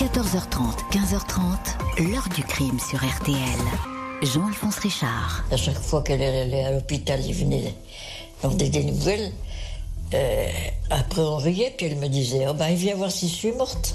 14h30, 15h30, l'heure du crime sur RTL. Jean-Alphonse Richard. À chaque fois qu'elle allait à l'hôpital, il venait demander des nouvelles. Euh, après, on riait, puis elle me disait Oh ben, il vient voir si je suis morte.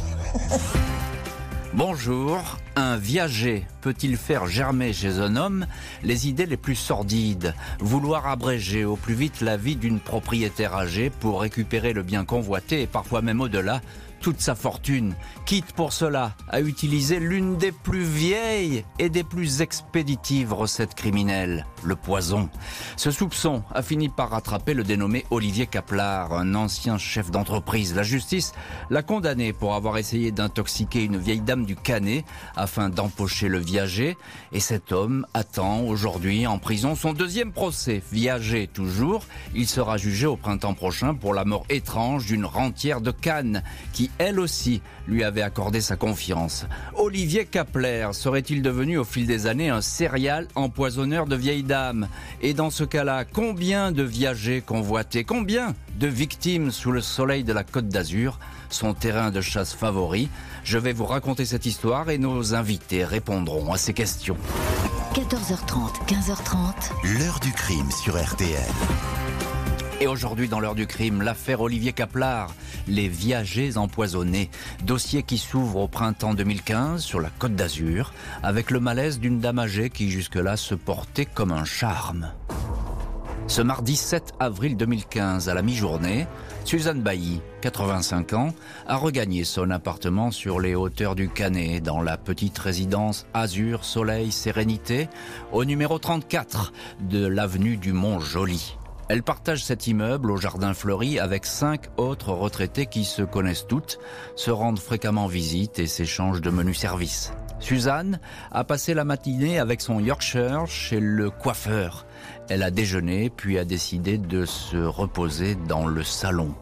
Bonjour. Un viager peut-il faire germer chez un homme les idées les plus sordides? Vouloir abréger au plus vite la vie d'une propriétaire âgée pour récupérer le bien convoité et parfois même au-delà toute sa fortune, quitte pour cela à utiliser l'une des plus vieilles et des plus expéditives recettes criminelles, le poison. Ce soupçon a fini par rattraper le dénommé Olivier Caplar, un ancien chef d'entreprise. La justice l'a condamné pour avoir essayé d'intoxiquer une vieille dame du Canet afin d'empocher le viager, et cet homme attend aujourd'hui en prison son deuxième procès. Viager toujours, il sera jugé au printemps prochain pour la mort étrange d'une rentière de Cannes qui elle aussi, lui avait accordé sa confiance. Olivier Kapler serait-il devenu au fil des années un serial empoisonneur de vieilles dames? Et dans ce cas-là, combien de viagers convoités Combien de victimes sous le soleil de la Côte d'Azur Son terrain de chasse favori? Je vais vous raconter cette histoire et nos invités répondront à ces questions. 14h30, 15h30. L'heure du crime sur RTL. Et aujourd'hui, dans l'heure du crime, l'affaire Olivier Caplar, les viagers empoisonnés. Dossier qui s'ouvre au printemps 2015 sur la côte d'Azur, avec le malaise d'une dame âgée qui jusque-là se portait comme un charme. Ce mardi 7 avril 2015, à la mi-journée, Suzanne Bailly, 85 ans, a regagné son appartement sur les hauteurs du Canet, dans la petite résidence Azur Soleil Sérénité, au numéro 34 de l'avenue du Mont-Joli. Elle partage cet immeuble au jardin fleuri avec cinq autres retraités qui se connaissent toutes, se rendent fréquemment visite et s'échangent de menus services. Suzanne a passé la matinée avec son Yorkshire chez le coiffeur. Elle a déjeuné puis a décidé de se reposer dans le salon.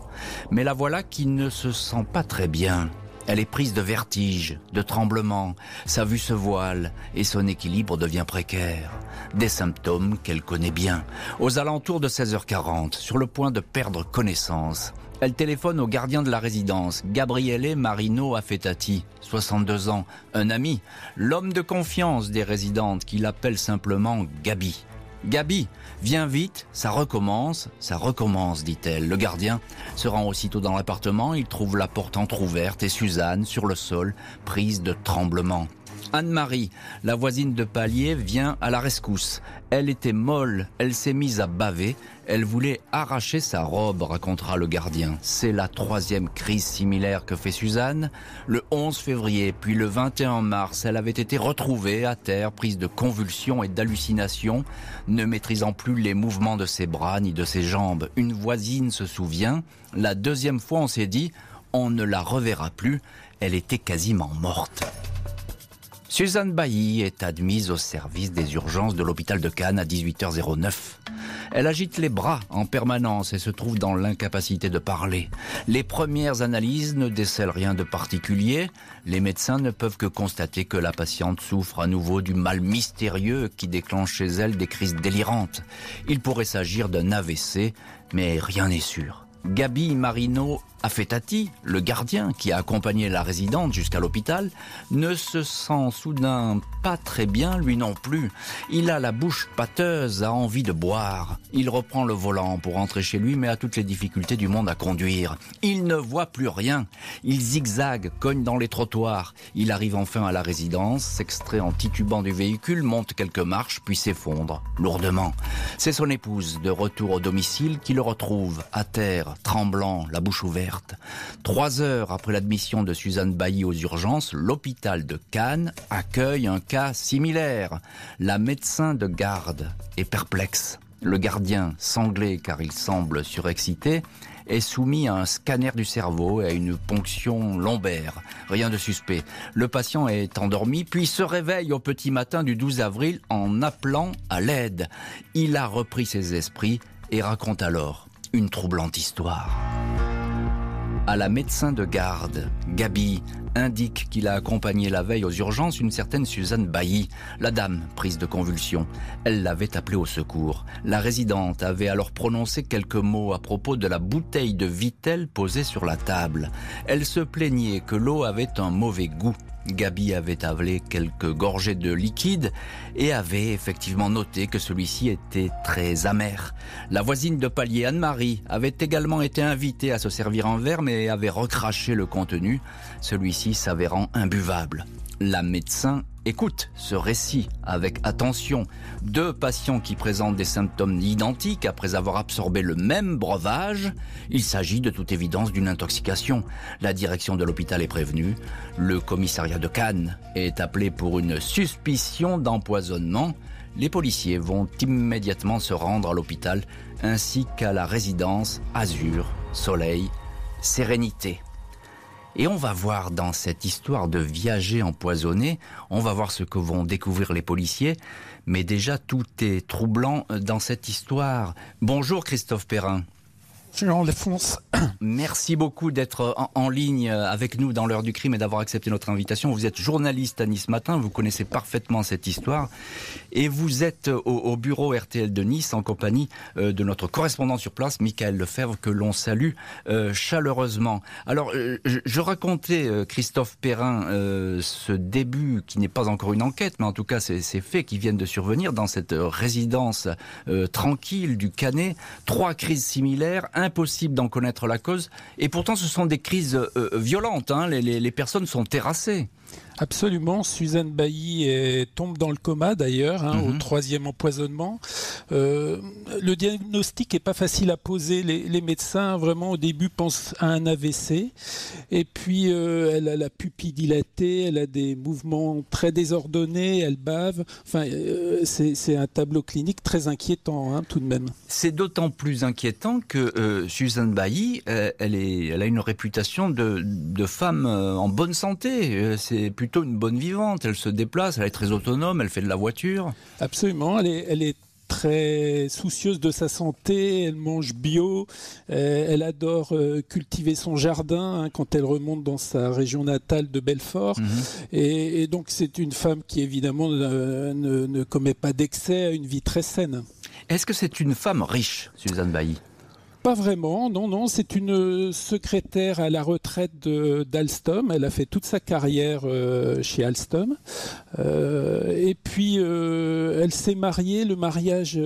Mais la voilà qui ne se sent pas très bien. Elle est prise de vertige, de tremblement, sa vue se voile et son équilibre devient précaire. Des symptômes qu'elle connaît bien. Aux alentours de 16h40, sur le point de perdre connaissance, elle téléphone au gardien de la résidence, Gabriele Marino Affettati, 62 ans, un ami, l'homme de confiance des résidentes qui l'appelle simplement Gabi. Gabi, viens vite, ça recommence, ça recommence, dit-elle. Le gardien se rend aussitôt dans l'appartement, il trouve la porte entr'ouverte et Suzanne sur le sol, prise de tremblement. Anne-Marie, la voisine de palier, vient à la rescousse. Elle était molle, elle s'est mise à baver, elle voulait arracher sa robe, racontera le gardien. C'est la troisième crise similaire que fait Suzanne. Le 11 février, puis le 21 mars, elle avait été retrouvée à terre, prise de convulsions et d'hallucinations, ne maîtrisant plus les mouvements de ses bras ni de ses jambes. Une voisine se souvient, la deuxième fois on s'est dit, on ne la reverra plus, elle était quasiment morte. Suzanne Bailly est admise au service des urgences de l'hôpital de Cannes à 18h09. Elle agite les bras en permanence et se trouve dans l'incapacité de parler. Les premières analyses ne décèlent rien de particulier. Les médecins ne peuvent que constater que la patiente souffre à nouveau du mal mystérieux qui déclenche chez elle des crises délirantes. Il pourrait s'agir d'un AVC, mais rien n'est sûr. Gabi Marino Affettati, le gardien qui a accompagné la résidente jusqu'à l'hôpital, ne se sent soudain pas très bien lui non plus. Il a la bouche pâteuse, a envie de boire. Il reprend le volant pour rentrer chez lui mais a toutes les difficultés du monde à conduire. Il ne voit plus rien. Il zigzague, cogne dans les trottoirs. Il arrive enfin à la résidence, s'extrait en titubant du véhicule, monte quelques marches puis s'effondre, lourdement. C'est son épouse, de retour au domicile, qui le retrouve, à terre, tremblant, la bouche ouverte. Trois heures après l'admission de Suzanne Bailly aux urgences, l'hôpital de Cannes accueille un cas similaire. La médecin de garde est perplexe. Le gardien, sanglé car il semble surexcité, est soumis à un scanner du cerveau et à une ponction lombaire. Rien de suspect. Le patient est endormi, puis se réveille au petit matin du 12 avril en appelant à l'aide. Il a repris ses esprits et raconte alors une troublante histoire. à la médecin de garde. Gabi indique qu'il a accompagné la veille aux urgences une certaine Suzanne Bailly, la dame prise de convulsions. Elle l'avait appelée au secours. La résidente avait alors prononcé quelques mots à propos de la bouteille de Vitel posée sur la table. Elle se plaignait que l'eau avait un mauvais goût. Gabi avait avalé quelques gorgées de liquide et avait effectivement noté que celui-ci était très amer. La voisine de palier Anne-Marie avait également été invitée à se servir en verre mais avait recraché le contenu, celui-ci s'avérant imbuvable. La médecin écoute ce récit avec attention. Deux patients qui présentent des symptômes identiques après avoir absorbé le même breuvage. Il s'agit de toute évidence d'une intoxication. La direction de l'hôpital est prévenue. Le commissariat de Cannes est appelé pour une suspicion d'empoisonnement. Les policiers vont immédiatement se rendre à l'hôpital ainsi qu'à la résidence Azur, Soleil, Sérénité. Et on va voir dans cette histoire de viager empoisonné, on va voir ce que vont découvrir les policiers, mais déjà tout est troublant dans cette histoire. Bonjour Christophe Perrin. Merci beaucoup d'être en, ligne avec nous dans l'heure du crime et d'avoir accepté notre invitation. Vous êtes journaliste à Nice Matin, vous connaissez parfaitement cette histoire et vous êtes au, bureau RTL de Nice en compagnie euh, de notre correspondant sur place, Michael Lefebvre, que l'on salue euh, chaleureusement. Alors, euh, je, racontais, Christophe Perrin, ce début qui n'est pas encore une enquête, mais en tout cas ces, ces faits qui viennent de survenir dans cette résidence tranquille du Canet. Trois crises similaires, impossible d'en connaître la cause. Et pourtant, ce sont des crises euh, violentes. Hein. les, personnes sont terrassées. Absolument. Suzanne Bailly tombe dans le coma d'ailleurs, hein, au mhm. troisième empoisonnement. Euh, le diagnostic est pas facile à poser. Les, médecins vraiment au début pensent à un AVC. Et puis euh, elle a la pupille dilatée, elle a des mouvements très désordonnés, elle bave. Enfin, euh, c'est un tableau clinique très inquiétant hein, tout de même. C'est d'autant plus inquiétant que Suzanne Bailly, elle, est, elle a une réputation de, de femme en bonne santé. C'est plutôt une bonne vivante. Elle se déplace, elle est très autonome, elle fait de la voiture. Absolument, elle est, elle est très soucieuse de sa santé, elle mange bio, euh, elle adore euh, cultiver son jardin hein, quand elle remonte dans sa région natale de Belfort. Mhm. Et, donc c'est une femme qui évidemment ne, ne commet pas d'excès, a une vie très saine. Est-ce que c'est une femme riche, Suzanne Bailly? Pas vraiment, non, non. C'est une secrétaire à la retraite d'Alstom. Elle a fait toute sa carrière euh, chez Alstom. Euh, et puis, euh, elle s'est mariée. Le mariage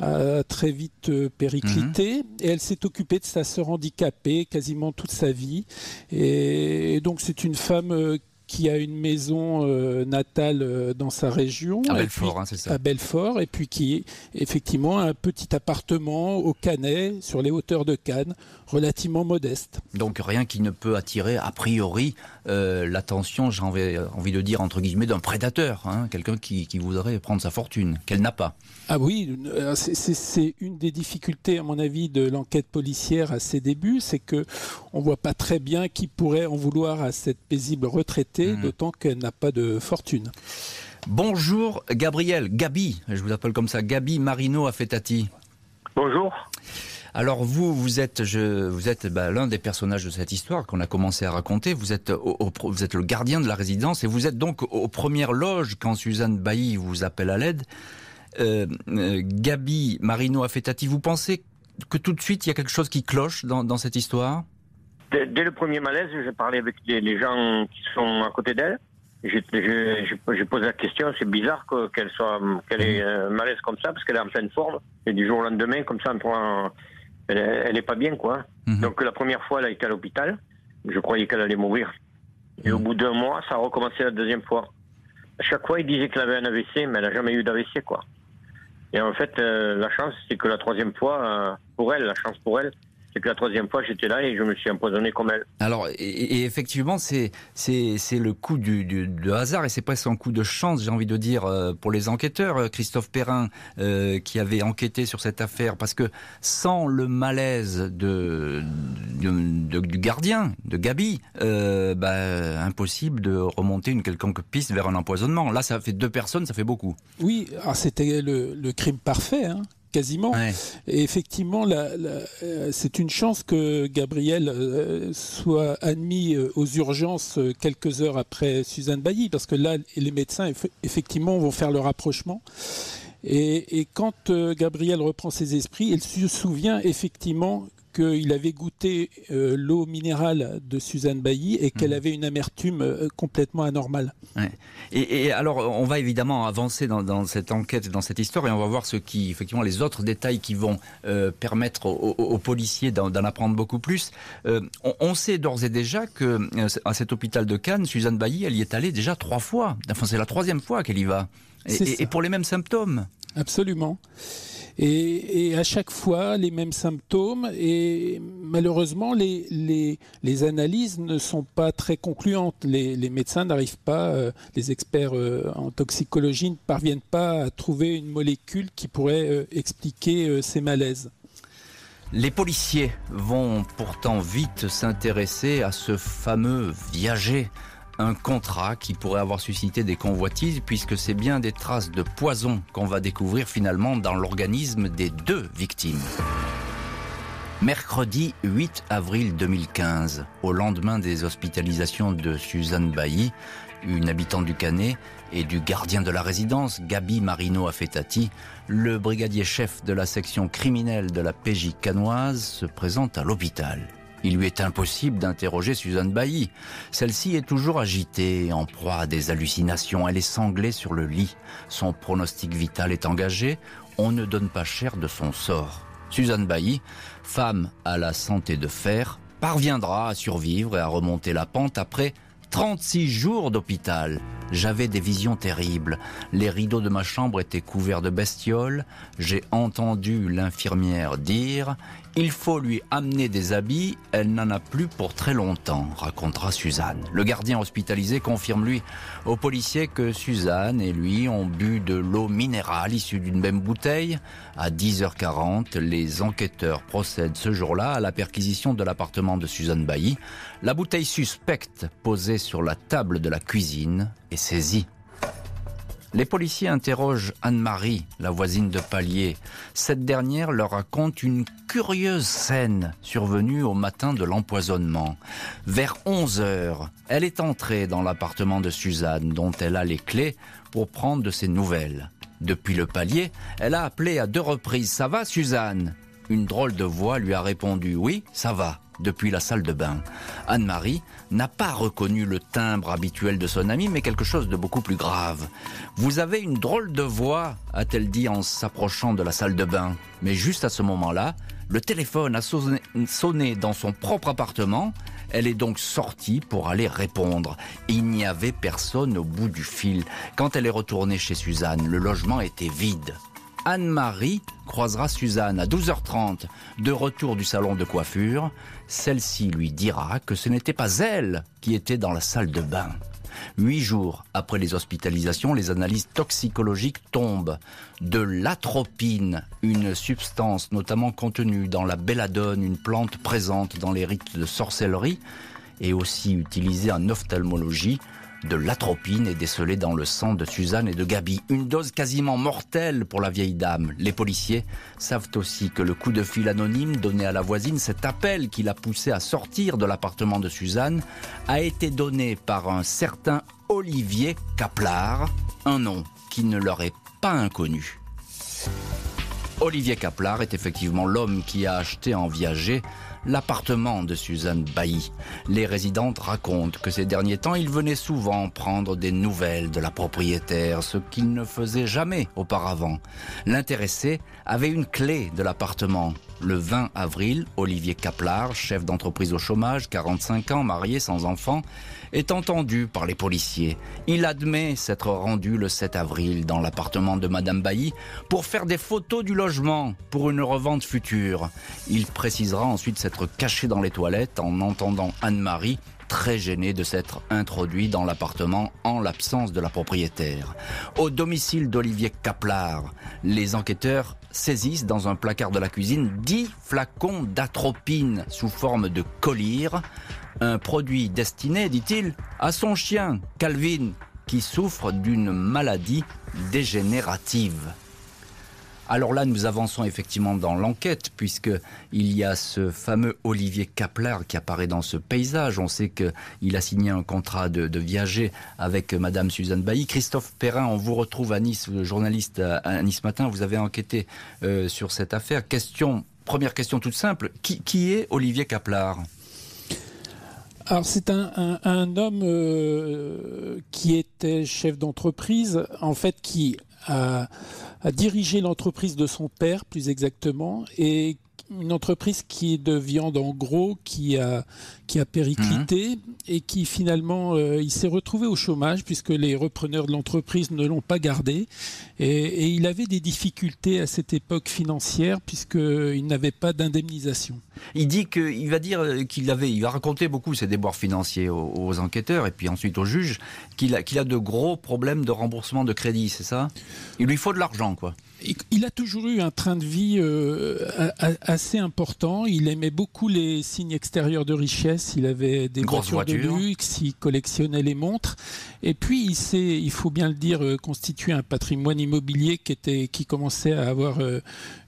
a très vite périclité. Mhm. Et elle s'est occupée de sa sœur handicapée quasiment toute sa vie. Et, et donc, c'est une femme qui a une maison euh, natale euh, dans sa région. À Belfort, hein, c'est ça. À Belfort, et puis qui est effectivement un petit appartement au Canet, sur les hauteurs de Cannes, relativement modeste. Donc rien qui ne peut attirer a priori euh, l'attention, j'ai envie, de dire entre guillemets, d'un prédateur, hein, quelqu'un qui, qui, voudrait prendre sa fortune, qu'elle n'a pas. Ah oui, c'est une des difficultés, à mon avis, de l'enquête policière à ses débuts, c'est que on voit pas très bien qui pourrait en vouloir à cette paisible retraitée Mhm. d'autant qu'elle n'a pas de fortune. Bonjour Gabriel, Gabi, je vous appelle comme ça, Gabi Marino Affettati. Bonjour. Alors vous, vous êtes, je, vous êtes bah, l'un des personnages de cette histoire qu'on a commencé à raconter. Vous êtes, vous êtes le gardien de la résidence et vous êtes donc aux premières loges quand Suzanne Bailly vous appelle à l'aide. Euh, euh, Gabi Marino Affettati, vous pensez que tout de suite il y a quelque chose qui cloche dans cette histoire? Dès, le premier malaise, j'ai parlé avec les, gens qui sont à côté d'elle. J'ai posé la question, c'est bizarre qu'elle soit, qu'elle ait un malaise comme ça, parce qu'elle est en pleine forme. Et du jour au lendemain, comme ça, elle, elle est pas bien, quoi. Mhm. Donc la première fois, elle a été à l'hôpital. Je croyais qu'elle allait mourir. Et au bout d'un mois, ça a recommencé la deuxième fois. À chaque fois, il disait qu'elle avait un AVC, mais elle n'a jamais eu d'AVC, quoi. Et en fait, euh, la chance, c'est que la troisième fois, euh, pour elle, la chance pour elle, c'est que la troisième fois, j'étais là et je me suis empoisonné comme elle. Alors, et, effectivement, c'est c'est le coup du, du, hasard et c'est presque un coup de chance, j'ai envie de dire, euh, pour les enquêteurs. Euh, Christophe Perrin, euh, qui avait enquêté sur cette affaire, parce que sans le malaise de, du gardien, de Gabi, bah, impossible de remonter une quelconque piste vers un empoisonnement. Là, ça fait deux personnes, ça fait beaucoup. Oui, c'était le, le, crime parfait. Hein quasiment. Et effectivement, c'est une chance que Gabriel soit admis aux urgences quelques heures après Suzanne Bailly, parce que là, les médecins, effectivement, vont faire le rapprochement. Et, quand Gabriel reprend ses esprits, il se souvient effectivement qu'il avait goûté euh, l'eau minérale de Suzanne Bailly et qu'elle mhm. avait une amertume euh, complètement anormale. Et, alors, on va évidemment avancer dans, cette enquête, dans cette histoire, et on va voir ce qui, effectivement, les autres détails qui vont euh, permettre aux, policiers d'en apprendre beaucoup plus. On, sait d'ores et déjà que à cet hôpital de Cannes, Suzanne Bailly, elle y est allée déjà trois fois. Enfin, c'est la troisième fois qu'elle y va. et pour les mêmes symptômes. Absolument. Et, à chaque fois, les mêmes symptômes. Et malheureusement, les, analyses ne sont pas très concluantes. Les, médecins n'arrivent pas, euh, les experts euh, en toxicologie ne parviennent pas à trouver une molécule qui pourrait euh, expliquer ces malaises. Les policiers vont pourtant vite s'intéresser à ce fameux viager un contrat qui pourrait avoir suscité des convoitises puisque c'est bien des traces de poison qu'on va découvrir finalement dans l'organisme des deux victimes. Mercredi 8 avril 2015, au lendemain des hospitalisations de Suzanne Bailly, une habitante du Canet, et du gardien de la résidence, Gabi Marino Affettati, le brigadier chef de la section criminelle de la PJ canoise se présente à l'hôpital. Il lui est impossible d'interroger Suzanne Bailly. Celle-ci est toujours agitée, en proie à des hallucinations. Elle est sanglée sur le lit. Son pronostic vital est engagé. On ne donne pas cher de son sort. Suzanne Bailly, femme à la santé de fer, parviendra à survivre et à remonter la pente après 36 jours d'hôpital. J'avais des visions terribles. Les rideaux de ma chambre étaient couverts de bestioles. J'ai entendu l'infirmière dire il faut lui amener des habits, elle n'en a plus pour très longtemps, racontera Suzanne. Le gardien hospitalisé confirme lui aux policiers que Suzanne et lui ont bu de l'eau minérale issue d'une même bouteille. À 10h40, les enquêteurs procèdent ce jour-là à la perquisition de l'appartement de Suzanne Bailly. La bouteille suspecte posée sur la table de la cuisine est saisie. Les policiers interrogent Anne-Marie, la voisine de palier. Cette dernière leur raconte une curieuse scène survenue au matin de l'empoisonnement. Vers 11 heures, elle est entrée dans l'appartement de Suzanne, dont elle a les clés, pour prendre de ses nouvelles. Depuis le palier, elle a appelé à deux reprises Ça va, Suzanne? Une drôle de voix lui a répondu Oui, ça va depuis la salle de bain. Anne-Marie n'a pas reconnu le timbre habituel de son amie, mais quelque chose de beaucoup plus grave. Vous avez une drôle de voix, a-t-elle dit en s'approchant de la salle de bain. Mais juste à ce moment-là, le téléphone a sonné dans son propre appartement. Elle est donc sortie pour aller répondre. Il n'y avait personne au bout du fil. Quand elle est retournée chez Suzanne, le logement était vide. Anne-Marie croisera Suzanne à 12h30 de retour du salon de coiffure. Celle-ci lui dira que ce n'était pas elle qui était dans la salle de bain. Huit jours après les hospitalisations, les analyses toxicologiques tombent. De l'atropine, une substance notamment contenue dans la belladone, une plante présente dans les rites de sorcellerie, et aussi utilisée en ophtalmologie, de l'atropine est décelée dans le sang de Suzanne et de Gabi. Une dose quasiment mortelle pour la vieille dame. Les policiers savent aussi que le coup de fil anonyme donné à la voisine, cet appel qui l'a poussé à sortir de l'appartement de Suzanne, a été donné par un certain Olivier Caplar, un nom qui ne leur est pas inconnu. Olivier Caplar est effectivement l'homme qui a acheté en viager l'appartement de Suzanne Bailly. Les résidentes racontent que ces derniers temps, il venait souvent prendre des nouvelles de la propriétaire, ce qu'il ne faisait jamais auparavant. L'intéressé avait une clé de l'appartement. Le 20 avril, Olivier Caplar, chef d'entreprise au chômage, 45 ans, marié sans enfant, est entendu par les policiers. Il admet s'être rendu le 7 avril dans l'appartement de Madame Bailly pour faire des photos du logement pour une revente future. Il précisera ensuite s'être caché dans les toilettes en entendant Anne-Marie très gênée de s'être introduit dans l'appartement en l'absence de la propriétaire. Au domicile d'Olivier Caplar, les enquêteurs saisissent dans un placard de la cuisine 10 flacons d'atropine sous forme de collyre un produit destiné, dit-il, à son chien, Calvin, qui souffre d'une maladie dégénérative. Alors là, nous avançons effectivement dans l'enquête, puisque il y a ce fameux Olivier Kapler qui apparaît dans ce paysage. On sait qu'il a signé un contrat de, viager avec Madame Suzanne Bailly. Christophe Perrin, on vous retrouve à Nice, journaliste à Nice Matin. Vous avez enquêté euh, sur cette affaire. Question, première question toute simple. Qui, qui est Olivier Kaplar alors c'est un, homme euh, qui était chef d'entreprise, en fait qui a, a dirigé l'entreprise de son père plus exactement et une entreprise qui est de viande en gros, qui a, qui a périclité mhm. et qui finalement, euh, il s'est retrouvé au chômage puisque les repreneurs de l'entreprise ne l'ont pas gardé. Et, il avait des difficultés à cette époque financière puisqu'il n'avait pas d'indemnisation. Il dit qu'il va dire qu'il avait, il va raconter beaucoup ses déboires financiers aux, enquêteurs et puis ensuite aux juges, qu'il a, qu'il a de gros problèmes de remboursement de crédit, c'est ça? Il lui faut de l'argent, quoi il a toujours eu un train de vie euh, assez important. Il aimait beaucoup les signes extérieurs de richesse. Il avait des voitures, de luxe, il collectionnait les montres. Et puis, il s'est, il faut bien le dire, euh, constitué un patrimoine immobilier qui, était, qui commençait à avoir euh,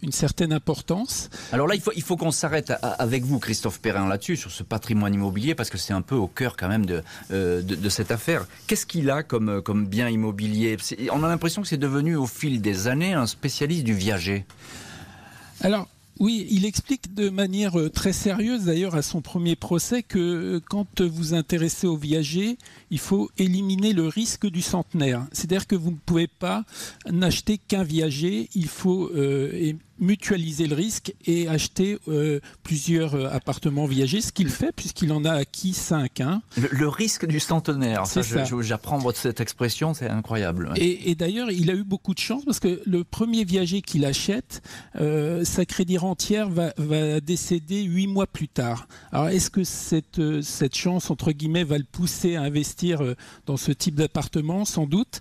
une certaine importance. Alors là, il faut, il faut qu'on s'arrête avec vous, Christophe Perrin, là-dessus, sur ce patrimoine immobilier, parce que c'est un peu au cœur quand même de, de, cette affaire. Qu'est-ce qu'il a comme, comme bien immobilier? On a l'impression que c'est devenu au fil des années un spécialiste du viager Alors, oui, il explique de manière euh, très sérieuse d'ailleurs à son premier procès que euh, quand vous intéressez au viager, il faut éliminer le risque du centenaire. C'est-à-dire que vous ne pouvez pas n'acheter qu'un viager, il faut euh, mutualiser le risque et acheter euh, plusieurs euh, appartements viagers, ce qu'il fait puisqu'il en a acquis cinq. Hein. Le, risque du centenaire, ça, j'apprends cette expression, c'est incroyable. Et, d'ailleurs, il a eu beaucoup de chance parce que le premier viager qu'il achète, euh, sa crédit entière va, va, décéder huit mois plus tard. Alors, est-ce que cette, cette chance, entre guillemets, va le pousser à investir dans ce type d'appartement Sans doute.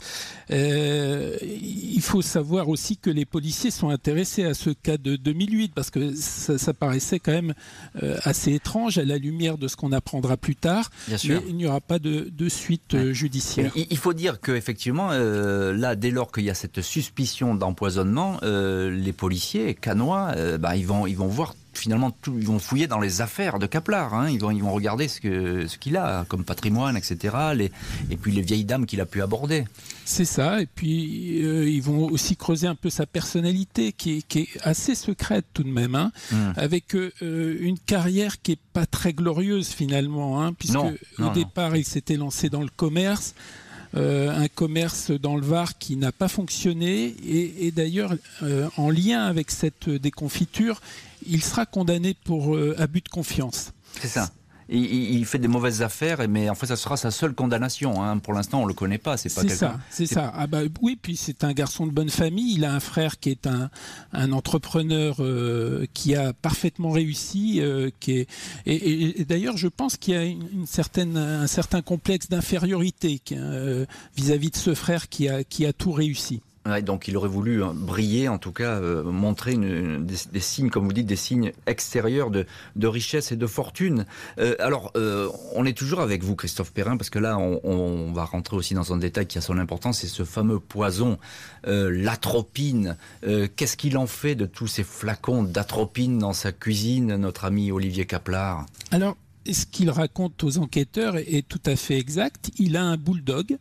il faut savoir aussi que les policiers sont intéressés à ce cas de 2008 parce que ça, paraissait quand même euh, assez étrange à la lumière de ce qu'on apprendra plus tard. Bien sûr. Mais il n'y aura pas de, suite euh, judiciaire. Il, faut dire qu'effectivement, euh, là, dès lors qu'il y a cette suspicion d'empoisonnement, les policiers canois, bah, ils, vont, ils vont voir finalement, tout, ils vont fouiller dans les affaires de Kaplar. Hein. Ils, vont, ils vont regarder ce qu'il ce qu'il a comme patrimoine, etc. Les, et puis les vieilles dames qu'il a pu aborder. C'est ça. Et puis, euh, ils vont aussi creuser un peu sa personnalité, qui est, qui est assez secrète tout de même, hein, hmm. avec euh, une carrière qui est pas très glorieuse finalement, hein, puisque au départ, il s'était lancé dans le commerce. Euh, un commerce dans le Var qui n'a pas fonctionné et, et d'ailleurs en lien avec cette déconfiture, il sera condamné pour euh, abus de confiance. C'est ça. Il, fait des mauvaises affaires, mais en fait, ça sera sa seule condamnation. Hein. Pour l'instant, on le connaît pas. C'est pas. C'est ça. C'est ça. Ah bah oui, puis c'est un garçon de bonne famille. Il a un frère qui est un, un entrepreneur euh, qui a parfaitement réussi. Euh, qui est, et, d'ailleurs, je pense qu'il y a une, certaine, un certain complexe d'infériorité vis-à-vis de ce frère qui a, qui a tout réussi donc il aurait voulu hein, briller, en tout cas euh, montrer des, signes, comme vous dites, des signes extérieurs de, richesse et de fortune. Euh, alors, euh, on est toujours avec vous, Christophe Perrin, parce que là, on, va rentrer aussi dans un détail qui a son importance, c'est ce fameux poison, l'atropine. Qu'est-ce qu'il en fait de tous ces flacons d'atropine dans sa cuisine, notre ami Olivier Kaplar Alors, ce qu'il raconte aux enquêteurs est tout à fait exact. Il a un bulldog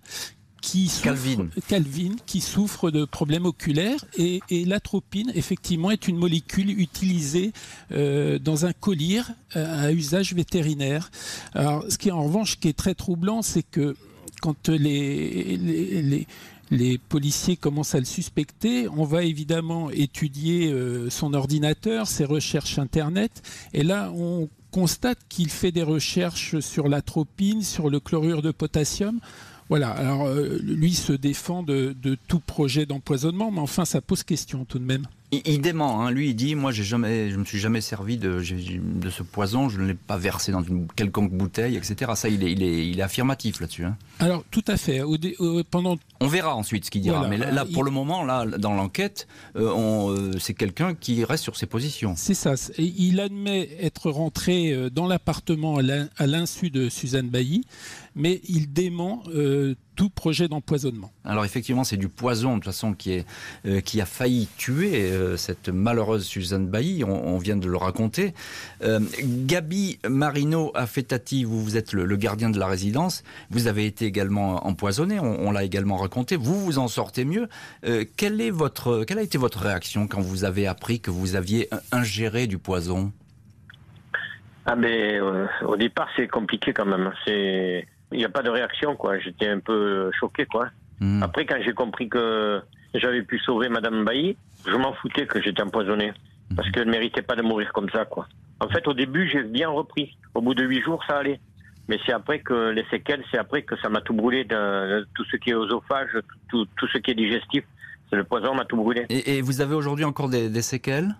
qui souffre, Calvin. qui souffre de problèmes oculaires et, l'atropine effectivement est une molécule utilisée euh, dans un collier euh, à usage vétérinaire. Alors ce qui est en revanche qui est très troublant, c'est que quand les, les, les policiers commencent à le suspecter. On va évidemment étudier euh, son ordinateur, ses recherches Internet. Et là, on constate qu'il fait des recherches sur l'atropine, sur le chlorure de potassium. Voilà, alors euh, lui se défend de, tout projet d'empoisonnement, mais enfin ça pose question tout de même. Il, dément, hein. lui il dit, moi j'ai jamais, je me suis jamais servi de, de ce poison, je ne l'ai pas versé dans une quelconque bouteille, etc. Ça il est, il est, il est affirmatif là-dessus. Hein. Alors tout à fait. pendant... On verra ensuite ce qu'il dira, mais là, pour le moment, là dans l'enquête, euh, euh, c'est quelqu'un qui reste sur ses positions. C'est ça. Il admet être rentré dans l'appartement à l'insu de Suzanne Bailly mais il dément tout projet d'empoisonnement. Alors effectivement, c'est du poison de toute façon qui, est, euh, qui a failli tuer euh, cette malheureuse Suzanne Bailly, on, vient de le raconter. Euh, Gabi Marino Affettati, vous, vous êtes le, gardien de la résidence, vous avez été également empoisonné, on, l'a également raconté, vous vous en sortez mieux. quelle, est votre, quelle a été votre réaction quand vous avez appris que vous aviez ingéré du poison? Ah mais au départ c'est compliqué quand même. C'est il n'y a pas de réaction, quoi. J'étais un peu choqué, quoi. Hmm. Après, quand j'ai compris que j'avais pu sauver Madame Bailly, je m'en foutais que j'étais empoisonné. Hmm. Parce qu'elle ne méritait pas de mourir comme ça, quoi. En fait, au début, j'ai bien repris. Au bout de huit jours, ça allait. Mais c'est après que les séquelles, c'est après que ça m'a tout brûlé, de, tout ce qui est oesophage, tout, tout ce qui est digestif. C'est le poison m'a tout brûlé. Et, vous avez aujourd'hui encore des, des, séquelles?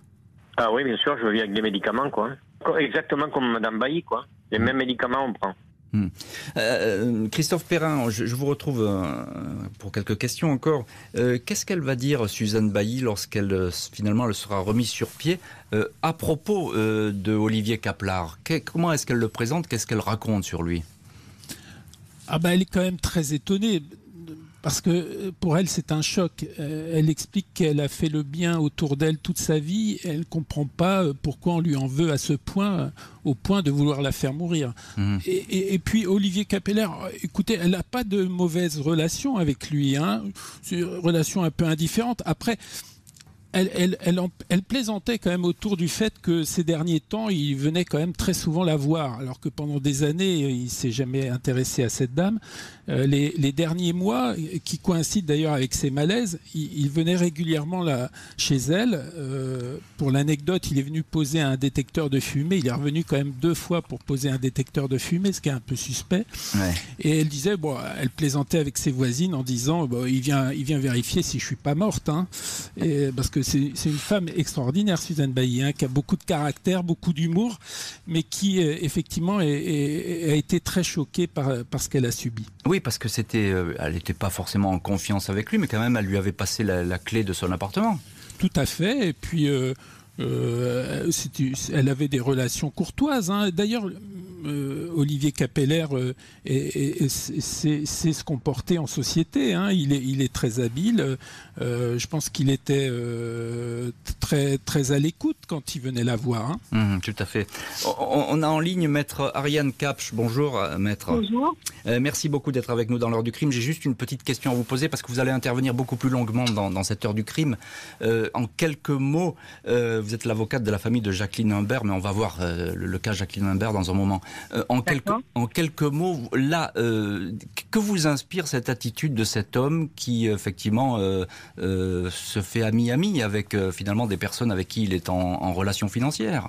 Ah oui, bien sûr, je vis avec des médicaments, quoi. Exactement comme Madame Bailly, quoi. Les mêmes médicaments, on prend. Hmm. Euh, Christophe Perrin, je, vous retrouve euh, pour quelques questions encore. Euh, qu'est-ce qu'elle va dire, Suzanne Bailly, lorsqu'elle finalement elle sera remise sur pied à propos de Olivier Kaplar Comment est-ce qu'elle le présente? Qu'est-ce qu'elle raconte sur lui? Ah ben, Elle est quand même très étonnée parce que euh, pour elle c'est un choc. Euh, elle explique qu'elle a fait le bien autour d'elle toute sa vie. Elle ne comprend pas euh, pourquoi on lui en veut à ce point, au point de vouloir la faire mourir. Mmh. Et, puis Olivier Capeller, écoutez, elle n'a pas de mauvaise relation avec lui. Hein. C'est une relation un peu indifférente. Après, elle, elle, plaisantait quand même autour du fait que ces derniers temps, il venait quand même très souvent la voir, alors que pendant des années, il s'est jamais intéressé à cette dame. Euh, les, derniers mois, qui coïncident d'ailleurs avec ses malaises, il, venait régulièrement là, chez elle. Euh, pour l'anecdote, il est venu poser un détecteur de fumée. Il est revenu quand même deux fois pour poser un détecteur de fumée, ce qui est un peu suspect. Et elle disait, bon, elle plaisantait avec ses voisines en disant, bon, il vient, il vient vérifier si je suis pas morte, hein. Et, parce que c'est une femme extraordinaire, Suzanne Bailly, hein, qui a beaucoup de caractère, beaucoup d'humour, mais qui euh, effectivement a été très choquée par, par ce qu'elle a subi. Oui, parce que c'était, euh, elle n'était pas forcément en confiance avec lui, mais quand même, elle lui avait passé la, clé de son appartement. Tout à fait. Et puis, euh, euh, elle avait des relations courtoises. Hein. D'ailleurs, euh, Olivier Capeller euh, sait, se comporter en société. Hein. Il, est, il, est, très habile. je pense qu'il était très, très à l'écoute quand il venait la voir. Hein. Mmh, tout à fait. On, a en ligne maître Ariane Capch. Bonjour, maître. Bonjour. merci beaucoup d'être avec nous dans l'heure du crime. J'ai juste une petite question à vous poser parce que vous allez intervenir beaucoup plus longuement dans, dans cette heure du crime. en quelques mots, vous êtes l'avocate de la famille de Jacqueline Humbert, mais on va voir euh, le, cas Jacqueline Humbert dans un moment. Euh, en, quelques, en quelques mots, là, euh, que vous inspire cette attitude de cet homme qui, effectivement, se fait ami-ami avec finalement des personnes avec qui il est en relation financière?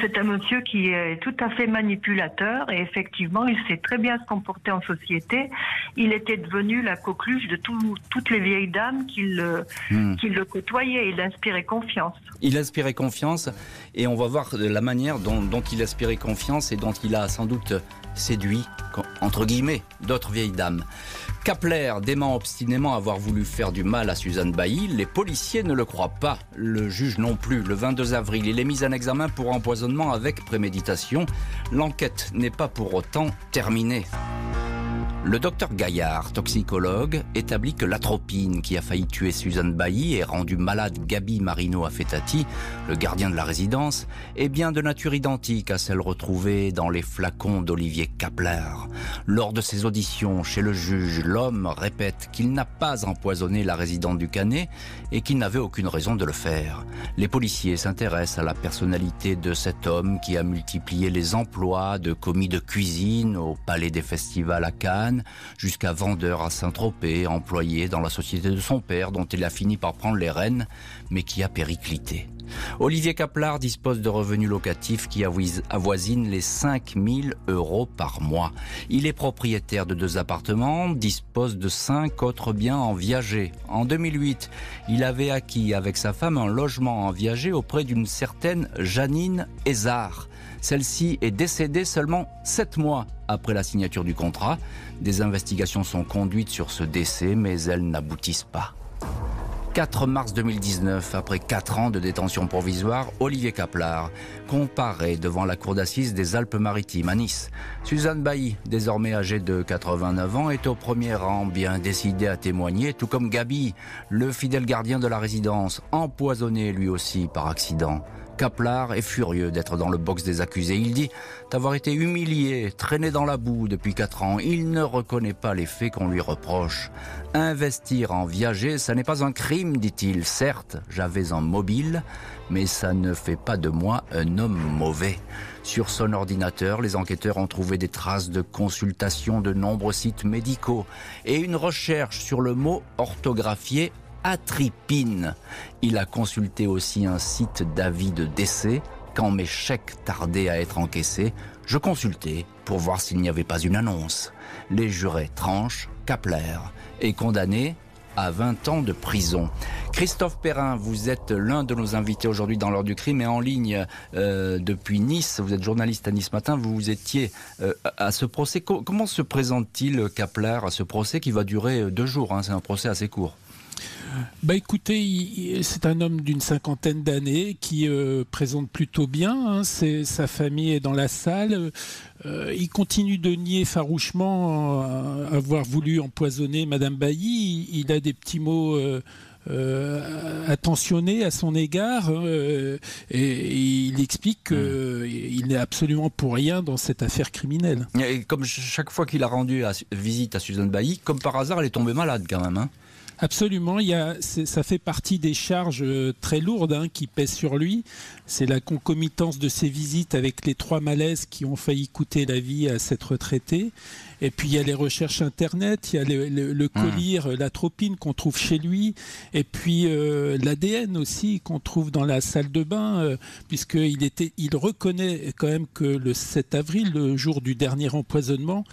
C'est un monsieur qui est tout à fait manipulateur et effectivement, il sait très bien se comporter en société. Il était devenu la coqueluche de toutes les vieilles dames qui le, hmm. qui le côtoyaient. Il inspirait confiance. Il inspirait confiance et on va voir la manière dont, dont il inspirait confiance et dont il a sans doute séduit, entre guillemets, d'autres vieilles dames. Kapler dément obstinément avoir voulu faire du mal à Suzanne Bailly. Les policiers ne le croient pas, le juge non plus. Le 22 avril, il est mis en examen pour empoisonnement avec préméditation. L'enquête n'est pas pour autant terminée. Le docteur Gaillard, toxicologue, établit que l'atropine qui a failli tuer Suzanne Bailly et rendu malade Gabi Marino Affettati, le gardien de la résidence, est bien de nature identique à celle retrouvée dans les flacons d'Olivier Kapler. Lors de ses auditions chez le juge, l'homme répète qu'il n'a pas empoisonné la résidente du Canet et qu'il n'avait aucune raison de le faire. Les policiers s'intéressent à la personnalité de cet homme qui a multiplié les emplois de commis de cuisine au Palais des Festivals à Cannes, jusqu'à vendeur à Saint-Tropez, employé dans la société de son père dont il a fini par prendre les rênes, mais qui a périclité. Olivier Kaplar dispose de revenus locatifs qui avoisinent les 5000 euros par mois. Il est propriétaire de deux appartements, dispose de cinq autres biens en viager. En 2008, il avait acquis avec sa femme un logement en viager auprès d'une certaine Janine Ezard. Celle-ci est décédée seulement sept mois après la signature du contrat. Des investigations sont conduites sur ce décès, mais elles n'aboutissent pas. 4 mars 2019, après 4 ans de détention provisoire, Olivier Caplar comparé devant la cour d'assises des Alpes-Maritimes à Nice. Suzanne Bailly, désormais âgée de 89 ans, est au premier rang, bien décidée à témoigner, tout comme Gabi, le fidèle gardien de la résidence, empoisonné lui aussi par accident. Kaplar est furieux d'être dans le box des accusés. Il dit d'avoir été humilié, traîné dans la boue depuis quatre ans. Il ne reconnaît pas les faits qu'on lui reproche. Investir en viager, ça n'est pas un crime, dit-il. Certes, j'avais un mobile, mais ça ne fait pas de moi un homme mauvais. Sur son ordinateur, les enquêteurs ont trouvé des traces de consultation de nombreux sites médicaux et une recherche sur le mot orthographié Atripine. Il a consulté aussi un site d'avis de décès. Quand mes chèques tardaient à être encaissés, je consultais pour voir s'il n'y avait pas une annonce. Les jurés tranchent, Kapler est condamné à 20 ans de prison. Christophe Perrin, vous êtes l'un de nos invités aujourd'hui dans l'heure du crime et en ligne euh, depuis Nice. Vous êtes journaliste à Nice Matin. Vous étiez euh, à ce procès. comment se présente-t-il, Kapler, à ce procès qui va durer deux jours hein? C'est un procès assez court. Bah écoutez, c'est un homme d'une cinquantaine d'années qui euh, présente plutôt bien. Hein. sa famille est dans la salle. Euh, il continue de nier farouchement euh, avoir voulu empoisonner Madame Bailly. Il, a des petits mots. attentionnés à son égard et, il explique qu'il n'est absolument pour rien dans cette affaire criminelle. Et comme chaque fois qu'il a rendu visite à Suzanne Bailly, comme par hasard, elle est tombée malade quand même. Hein. Absolument, il y a, ça fait partie des charges euh, très lourdes hein, qui pèsent sur lui. C'est la concomitance de ses visites avec les trois malaises qui ont failli coûter la vie à cette retraitée. Et puis il y a les recherches internet, il y a le, le, mmh. l'atropine qu'on trouve chez lui, et puis euh, l'ADN aussi qu'on trouve dans la salle de bain, euh, puisqu'il était, il reconnaît quand même que le 7 avril, le jour du dernier empoisonnement,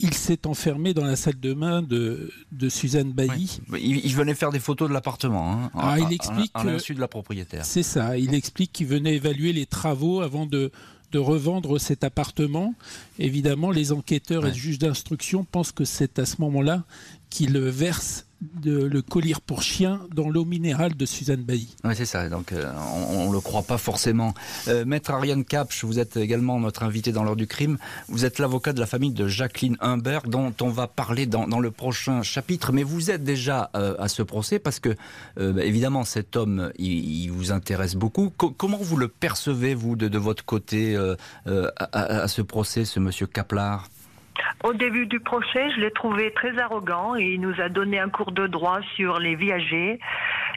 il s'est enfermé dans la salle de bain de, Suzanne Bailly. Il, venait faire des photos de l'appartement. Hein, ah, il explique à, de la propriétaire. C'est ça. Il explique qu'il venait évaluer les travaux avant de, revendre cet appartement. Évidemment, les enquêteurs et le juge d'instruction pensent que c'est à ce moment-là qu'il verse de le collier pour chien dans l'eau minérale de Suzanne Bailly. Oui, c'est ça. Donc, euh, on ne le croit pas forcément. Euh, Maître Ariane Capch, vous êtes également notre invité dans l'heure du crime. Vous êtes l'avocat de la famille de Jacqueline Humbert, dont on va parler dans, le prochain chapitre. Mais vous êtes déjà euh, à ce procès parce que, bah, évidemment, cet homme, il, vous intéresse beaucoup. comment vous le percevez, vous, de, votre côté, à, à, ce procès, ce monsieur Kaplar au début du procès, je l'ai trouvé très arrogant et il nous a donné un cours de droit sur les viagers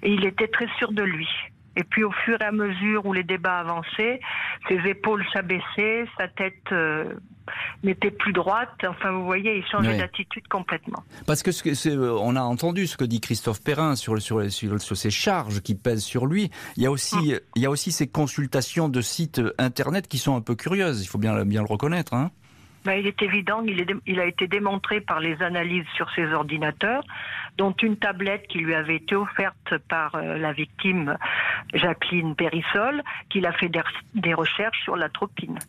et il était très sûr de lui. Et puis au fur et à mesure où les débats avançaient, ses épaules s'abaissaient, sa tête euh, n'était plus droite. Enfin, vous voyez, il changeait d'attitude complètement. Parce que ce euh, on a entendu ce que dit Christophe Perrin sur, sur, sur, sur, ces charges qui pèsent sur lui. Il y a aussi, hum. il y a aussi ces consultations de sites internet qui sont un peu curieuses. Il faut bien, bien le reconnaître. Hein ben, il est évident, il, est, il, a été démontré par les analyses sur ses ordinateurs, dont une tablette qui lui avait été offerte par euh, la victime Jacqueline Périssol, qu'il a fait des, recherches sur l'atropine.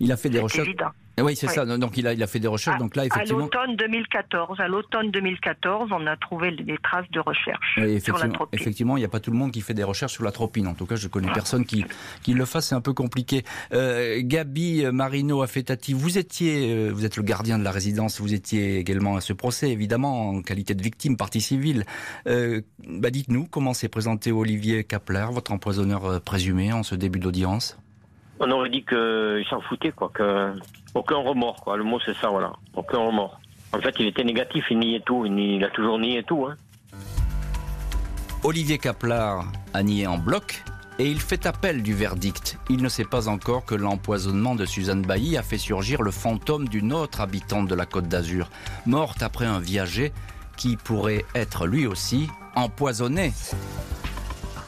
Il a fait des recherches. Évident. Eh oui, c'est ça. Donc il a, il a fait des recherches. À, donc là, effectivement. À l'automne 2014, à l'automne 2014, on a trouvé des traces de recherche sur l'atropine. Effectivement, il n'y a pas tout le monde qui fait des recherches sur l'atropine. En tout cas, je connais personne qui, qui le fasse. C'est un peu compliqué. Euh, Gabi Marino Affettati, vous étiez, euh, vous êtes le gardien de la résidence. Vous étiez également à ce procès, évidemment, en qualité de victime, partie civile. Euh, bah dites-nous comment s'est présenté Olivier Kapler, votre empoisonneur euh, présumé, en ce début d'audience? On aurait dit qu'il s'en foutait, quoi, aucun remords, quoi. Le mot c'est ça, voilà, aucun remords. En fait, il était négatif, il niait tout, il, a toujours nié tout. Hein. Olivier Kaplar a nié en bloc et il fait appel du verdict. Il ne sait pas encore que l'empoisonnement de Suzanne Bailly a fait surgir le fantôme d'une autre habitante de la Côte d'Azur, morte après un viager qui pourrait être lui aussi empoisonné.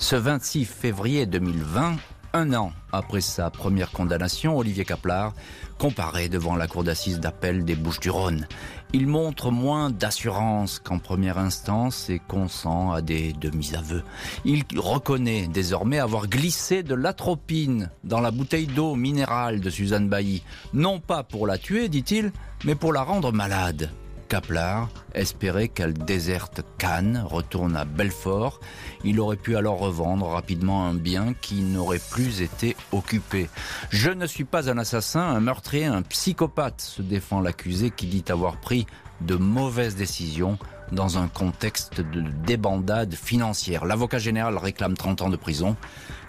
Ce 26 février 2020, un an après sa première condamnation, Olivier Kaplar comparaît devant la cour d'assises d'appel des Bouches-du-Rhône. Il montre moins d'assurance qu'en première instance et consent à des demi-aveux. Il reconnaît désormais avoir glissé de l'atropine dans la bouteille d'eau minérale de Suzanne Bailly, non pas pour la tuer, dit-il, mais pour la rendre malade. Kaplar espérait qu'elle déserte Cannes, retourne à Belfort. Il aurait pu alors revendre rapidement un bien qui n'aurait plus été occupé. Je ne suis pas un assassin, un meurtrier, un psychopathe, se défend l'accusé qui dit avoir pris de mauvaises décisions dans un contexte de débandade financière. L'avocat général réclame 30 ans de prison.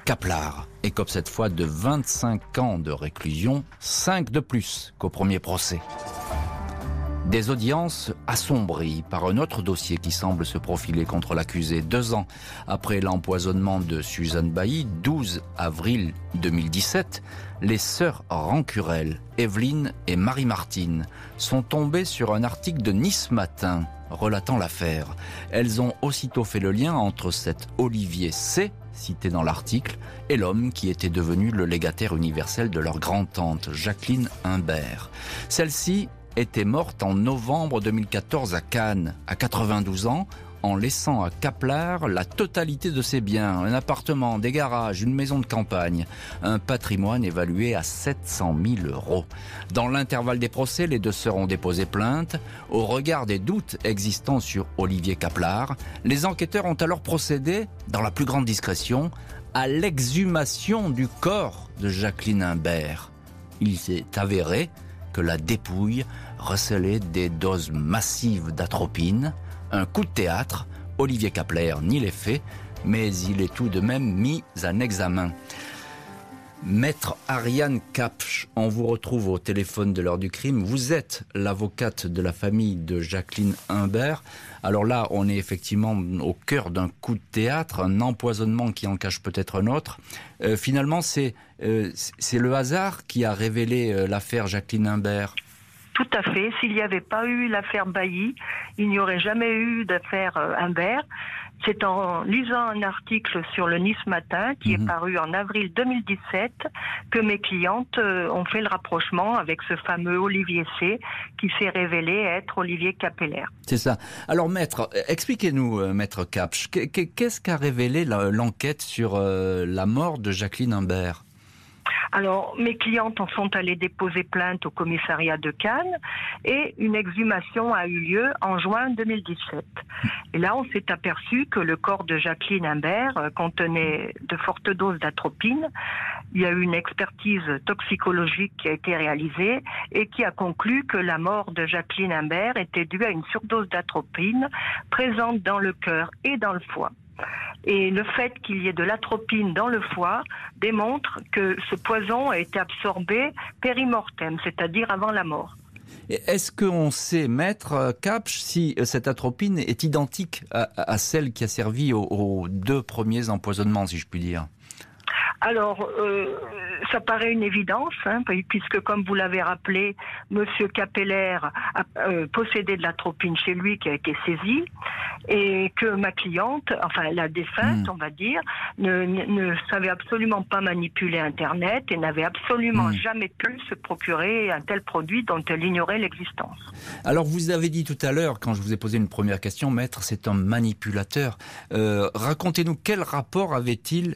Kaplar écope cette fois de 25 ans de réclusion, 5 de plus qu'au premier procès. Des audiences assombries par un autre dossier qui semble se profiler contre l'accusé. Deux ans après l'empoisonnement de Suzanne Bailly, 12 avril 2017, les sœurs Rancurel, Evelyne et Marie-Martine, sont tombées sur un article de Nice Matin relatant l'affaire. Elles ont aussitôt fait le lien entre cet Olivier C, cité dans l'article, et l'homme qui était devenu le légataire universel de leur grand-tante, Jacqueline Humbert. Celle-ci était morte en novembre 2014 à Cannes, à 92 ans, en laissant à Kaplar la totalité de ses biens, un appartement, des garages, une maison de campagne, un patrimoine évalué à 700 000 euros. Dans l'intervalle des procès, les deux sœurs ont déposé plainte. Au regard des doutes existants sur Olivier Kaplar, les enquêteurs ont alors procédé, dans la plus grande discrétion, à l'exhumation du corps de Jacqueline Imbert. Il s'est avéré que la dépouille recelait des doses massives d'atropine, un coup de théâtre, Olivier Kapler n'y les fait, mais il est tout de même mis en examen. Maître Ariane Kapsch, on vous retrouve au téléphone de l'heure du crime. Vous êtes l'avocate de la famille de Jacqueline Humbert. Alors là, on est effectivement au cœur d'un coup de théâtre, un empoisonnement qui en cache peut-être un autre. Euh, finalement, c'est euh, c'est le hasard qui a révélé euh, l'affaire Jacqueline Humbert. Tout à fait. S'il n'y avait pas eu l'affaire Bailly, il n'y aurait jamais eu d'affaire Humbert. C'est en lisant un article sur le Nice Matin qui est mhm. paru en avril 2017 que mes clientes euh, ont fait le rapprochement avec ce fameux Olivier C qui s'est révélé être Olivier Capeller. C'est ça. Alors maître, expliquez-nous euh, maître Capch, qu'est-ce qu'a révélé l'enquête sur euh, la mort de Jacqueline Humbert alors, mes clientes en sont allées déposer plainte au commissariat de Cannes et une exhumation a eu lieu en juin 2017. Et là, on s'est aperçu que le corps de Jacqueline Imbert euh, contenait de fortes doses d'atropine. Il y a eu une expertise toxicologique qui a été réalisée et qui a conclu que la mort de Jacqueline Imbert était due à une surdose d'atropine présente dans le cœur et dans le foie. Et le fait qu'il y ait de l'atropine dans le foie démontre que ce poison a été absorbé périmortem, c'est-à-dire avant la mort. Est-ce qu'on sait, maître Capch, si cette atropine est identique à, celle qui a servi aux deux premiers empoisonnements, si je puis dire? Alors, euh, ça paraît une évidence, hein, puisque comme vous l'avez rappelé, Monsieur Capeller a euh, possédé de l'atropine chez lui qui a été saisie, et que ma cliente, enfin la défunte, hmm. on va dire, ne, savait absolument pas manipuler Internet et n'avait absolument hmm. jamais pu se procurer un tel produit dont elle ignorait l'existence. Alors, vous avez dit tout à l'heure, quand je vous ai posé une première question, maître, c'est un manipulateur. Euh, racontez-nous quel rapport avait-il,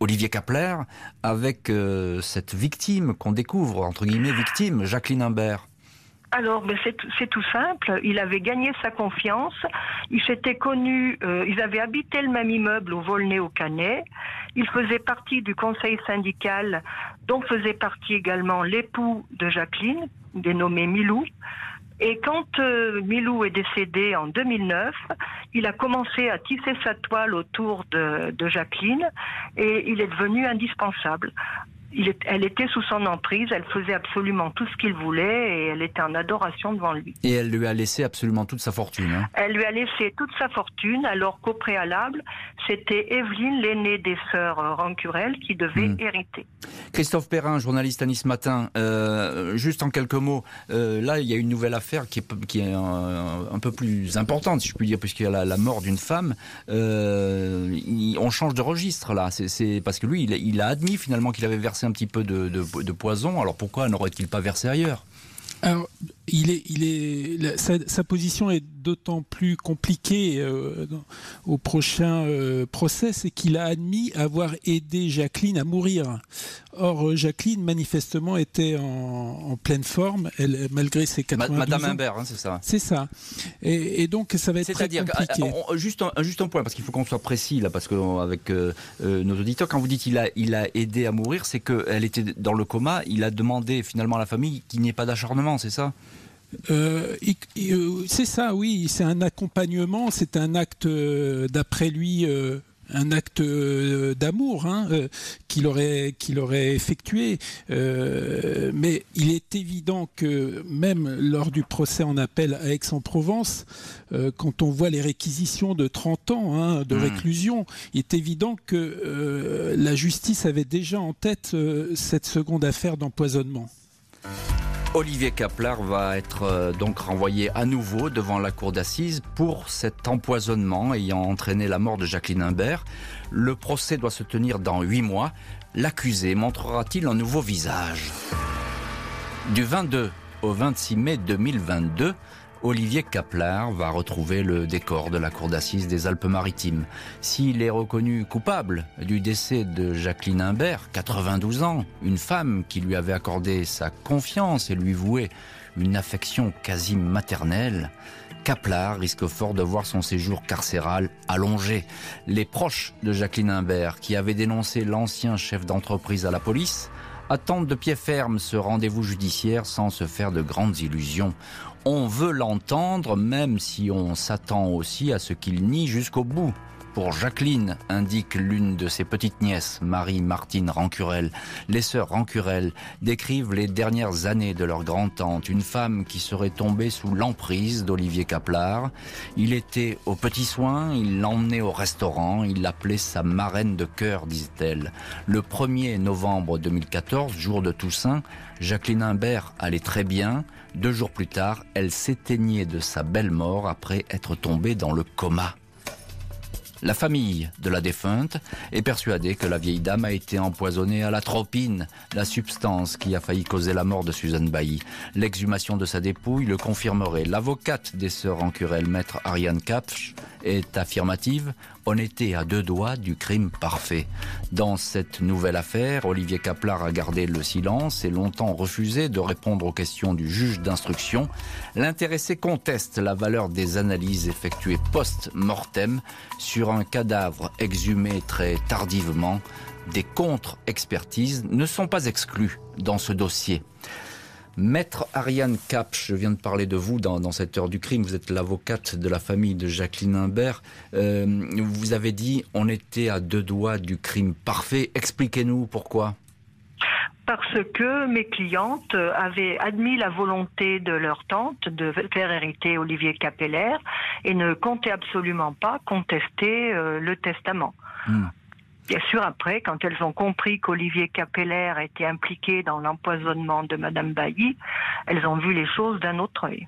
Olivier Kapler avec euh, cette victime qu'on découvre, entre guillemets victime, Jacqueline Imbert alors, ben c'est tout simple. Il avait gagné sa confiance. Ils s'étaient connus. Euh, ils avaient habité le même immeuble au Volnay-au-Canet. Il faisait partie du conseil syndical, dont faisait partie également l'époux de Jacqueline, dénommé Milou. Et quand euh, Milou est décédé en 2009, il a commencé à tisser sa toile autour de, de Jacqueline et il est devenu indispensable elle était sous son emprise, elle faisait absolument tout ce qu'il voulait et elle était en adoration devant lui. Et elle lui a laissé absolument toute sa fortune. Hein. Elle lui a laissé toute sa fortune, alors qu'au préalable, c'était Evelyne, l'aînée des sœurs Rancurel, qui devait hmm. hériter. Christophe Perrin, journaliste à Nice Matin, euh, juste en quelques mots, euh, là il y a une nouvelle affaire qui est, qui est un, peu plus importante, si je puis dire, puisqu'il y a la, mort d'une femme. Euh, on change de registre là, c'est parce que lui, il, il a admis finalement qu'il avait versé un petit peu de, poison. Alors pourquoi n'aurait-il pas versé ailleurs? Alors, il est, il est, sa, position est d'autant plus compliquée euh, au prochain euh, procès, c'est qu'il a admis avoir aidé Jacqueline à mourir. Or, euh, Jacqueline, manifestement, était en, pleine forme, elle, malgré ses 92 Madame ans. Imbert, hein, c'est ça C'est ça. Et, donc, ça va être très compliqué. juste, un, juste un point, parce qu'il faut qu'on soit précis, là, parce qu'avec nos auditeurs, quand vous dites qu'il a, il a aidé à mourir, c'est qu'elle était dans le coma, il a demandé finalement à la famille qu'il n'y ait pas d'acharnement, c'est ça? Euh, euh, c'est ça, oui, c'est un accompagnement, c'est un acte, euh, d'après lui, un acte d'amour hein, qu'il aurait, qu'il aurait effectué. mais il est évident que même lors du procès en appel à Aix-en-Provence, quand on voit les réquisitions de 30 ans hein, de mmh. réclusion, il est évident que la justice avait déjà en tête cette seconde affaire d'empoisonnement. Olivier Kaplar va être euh, donc renvoyé à nouveau devant la cour d'assises pour cet empoisonnement ayant entraîné la mort de Jacqueline Imbert. Le procès doit se tenir dans huit mois. L'accusé montrera-t-il un nouveau visage? Du 22 au 26 mai 2022, Olivier Kaplar va retrouver le décor de la cour d'assises des Alpes-Maritimes. S'il est reconnu coupable du décès de Jacqueline Imbert, 92 ans, une femme qui lui avait accordé sa confiance et lui vouait une affection quasi maternelle, Kaplar risque fort de voir son séjour carcéral allongé. Les proches de Jacqueline Imbert, qui avaient dénoncé l'ancien chef d'entreprise à la police, attendent de pied ferme ce rendez-vous judiciaire sans se faire de grandes illusions. On veut l'entendre même si on s'attend aussi à ce qu'il nie jusqu'au bout pour Jacqueline, indique l'une de ses petites nièces, Marie-Martine Rancurel. Les sœurs Rancurel décrivent les dernières années de leur grand-tante, une femme qui serait tombée sous l'emprise d'Olivier Kaplar. Il était aux petits soins, il l'emmenait au restaurant, il l'appelait sa marraine de cœur, disait-elle. Le 1er novembre 2014, jour de Toussaint, Jacqueline Imbert allait très bien. Deux jours plus tard, elle s'éteignait de sa belle mort après être tombée dans le coma. La famille de la défunte est persuadée que la vieille dame a été empoisonnée à la tropine, la substance qui a failli causer la mort de Suzanne Bailly. L'exhumation de sa dépouille le confirmerait. L'avocate des sœurs Ancurel, maître Ariane Kapsch, est affirmative. On était à deux doigts du crime parfait. Dans cette nouvelle affaire, Olivier Kaplar a gardé le silence et longtemps refusé de répondre aux questions du juge d'instruction. L'intéressé conteste la valeur des analyses effectuées post-mortem sur un cadavre exhumé très tardivement. Des contre-expertises ne sont pas exclues dans ce dossier. Maître Ariane Cap, je viens de parler de vous dans, cette heure du crime. Vous êtes l'avocate de la famille de Jacqueline Imbert. Euh, vous avez dit on était à deux doigts du crime parfait. Expliquez-nous pourquoi. Parce que mes clientes avaient admis la volonté de leur tante de faire hériter Olivier Capeller et ne comptaient absolument pas contester euh, le testament. Hmm. Bien sûr, après, quand elles ont compris qu'Olivier Capeller était impliqué dans l'empoisonnement de Madame Bailly, elles ont vu les choses d'un autre œil.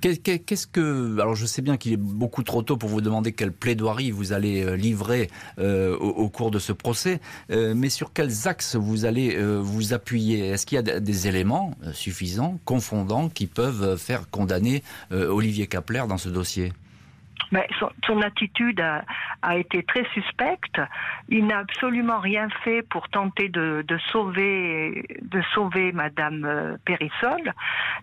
Qu'est-ce que alors je sais bien qu'il est beaucoup trop tôt pour vous demander quelle plaidoirie vous allez euh, livrer euh, au, cours de ce procès, euh, mais sur quels axes vous allez vous appuyer? Est-ce qu'il y a des éléments suffisants, confondants, qui peuvent faire condamner Olivier Kapler dans ce dossier? Mais son, attitude a, été très suspecte. Il n'a absolument rien fait pour tenter de, sauver de sauver Madame euh, Périssol,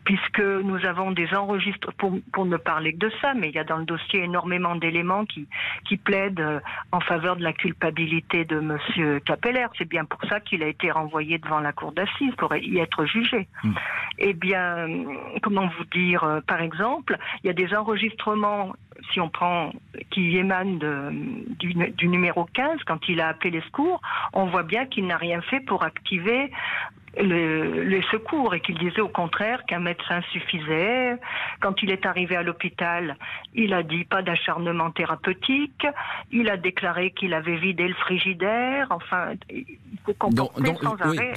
puisque nous avons des enregistrements pour, pour ne parler que de ça, mais il y a dans le dossier énormément d'éléments qui qui plaident euh, en faveur de la culpabilité de Monsieur Capeller. C'est bien pour ça qu'il a été renvoyé devant la cour d'assises pour y être jugé. Hmm. Eh bien, comment vous dire, euh, par exemple, il y a des enregistrements si on prend, qui émane du, du, numéro 15, quand il a appelé les secours, on voit bien qu'il n'a rien fait pour activer le, les secours et qu'il disait au contraire qu'un médecin suffisait. Quand il est arrivé à l'hôpital, il a dit pas d'acharnement thérapeutique. Il a déclaré qu'il avait vidé le frigidaire. Enfin, il faut comprendre donc, sans arrêt.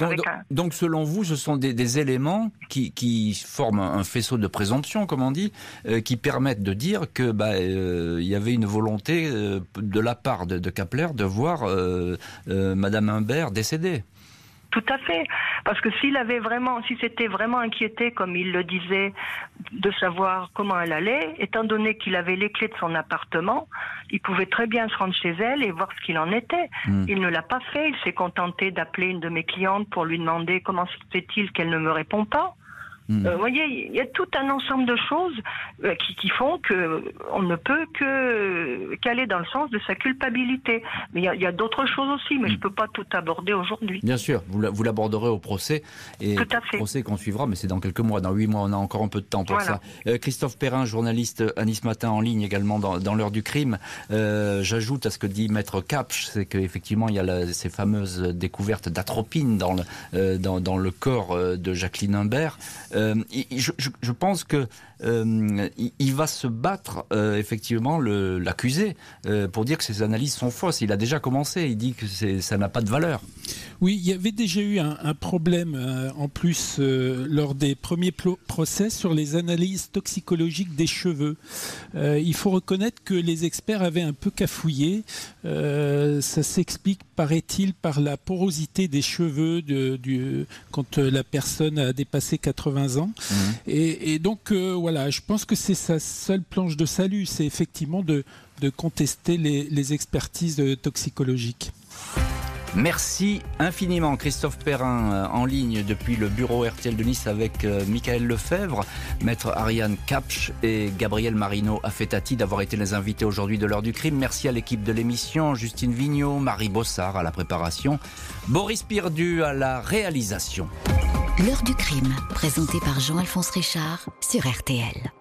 donc, selon vous, ce sont des, éléments qui, qui, forment un faisceau de présomption, comme on dit, euh, qui permettent de dire que bah, euh, il y avait une volonté euh, de la part de, de Kapler de voir Madame Humbert décédée. Tout à fait. Parce que s'il avait vraiment, si c'était vraiment inquiété, comme il le disait, de savoir comment elle allait, étant donné qu'il avait les clés de son appartement, il pouvait très bien se rendre chez elle et voir ce qu'il en était. Hmm. Il ne l'a pas fait. Il s'est contenté d'appeler une de mes clientes pour lui demander comment se fait-il qu'elle ne me répond pas. Hmm. Euh, vous voyez, il y a tout un ensemble de choses euh, qui, qui font que on ne peut que qu'aller dans le sens de sa culpabilité. Mais il y a, d'autres choses aussi, mais je peux pas tout aborder aujourd'hui. Bien sûr, vous la- vous l'aborderez au procès et Tout à fait. procès qu'on suivra, mais c'est dans quelques mois, dans huit mois, on a encore un peu de temps pour Voilà. ça. Euh, Christophe Perrin, journaliste à Nice Matin en ligne également dans, dans l'heure du crime. Euh, J'ajoute à ce que dit Maître Capch, c'est qu'effectivement il y a la- ces fameuses découvertes d'atropine dans le, euh, dans, dans le corps euh, de Jacqueline Imbert. Euh, je, pense que euh, il, va se battre euh, effectivement l'accusé pour dire que ces analyses sont fausses. Il a déjà commencé, il dit que ça n'a pas de valeur. Oui, il y avait déjà eu un, problème en plus lors des premiers procès sur les analyses toxicologiques des cheveux. Il faut reconnaître que les experts avaient un peu cafouillé. Ça s'explique, paraît-il, par la porosité des cheveux de, du, quand euh, la personne a dépassé 80 ans. Et, et donc, euh, voilà, je pense que c'est sa seule planche de salut, c'est effectivement de, de contester les, les expertises toxicologiques. Merci infiniment Christophe Perrin euh, en ligne depuis le bureau RTL de Nice avec euh, Michael Lefebvre, maître Ariane Kapsch et Gabriel Marino Affetati d'avoir été les invités aujourd'hui de l'heure du crime. Merci à l'équipe de l'émission, Justine Vignot, Marie Bossard à la préparation, Boris Pirdu à la réalisation. L'heure du crime, présenté par Jean-Alphonse Richard sur RTL.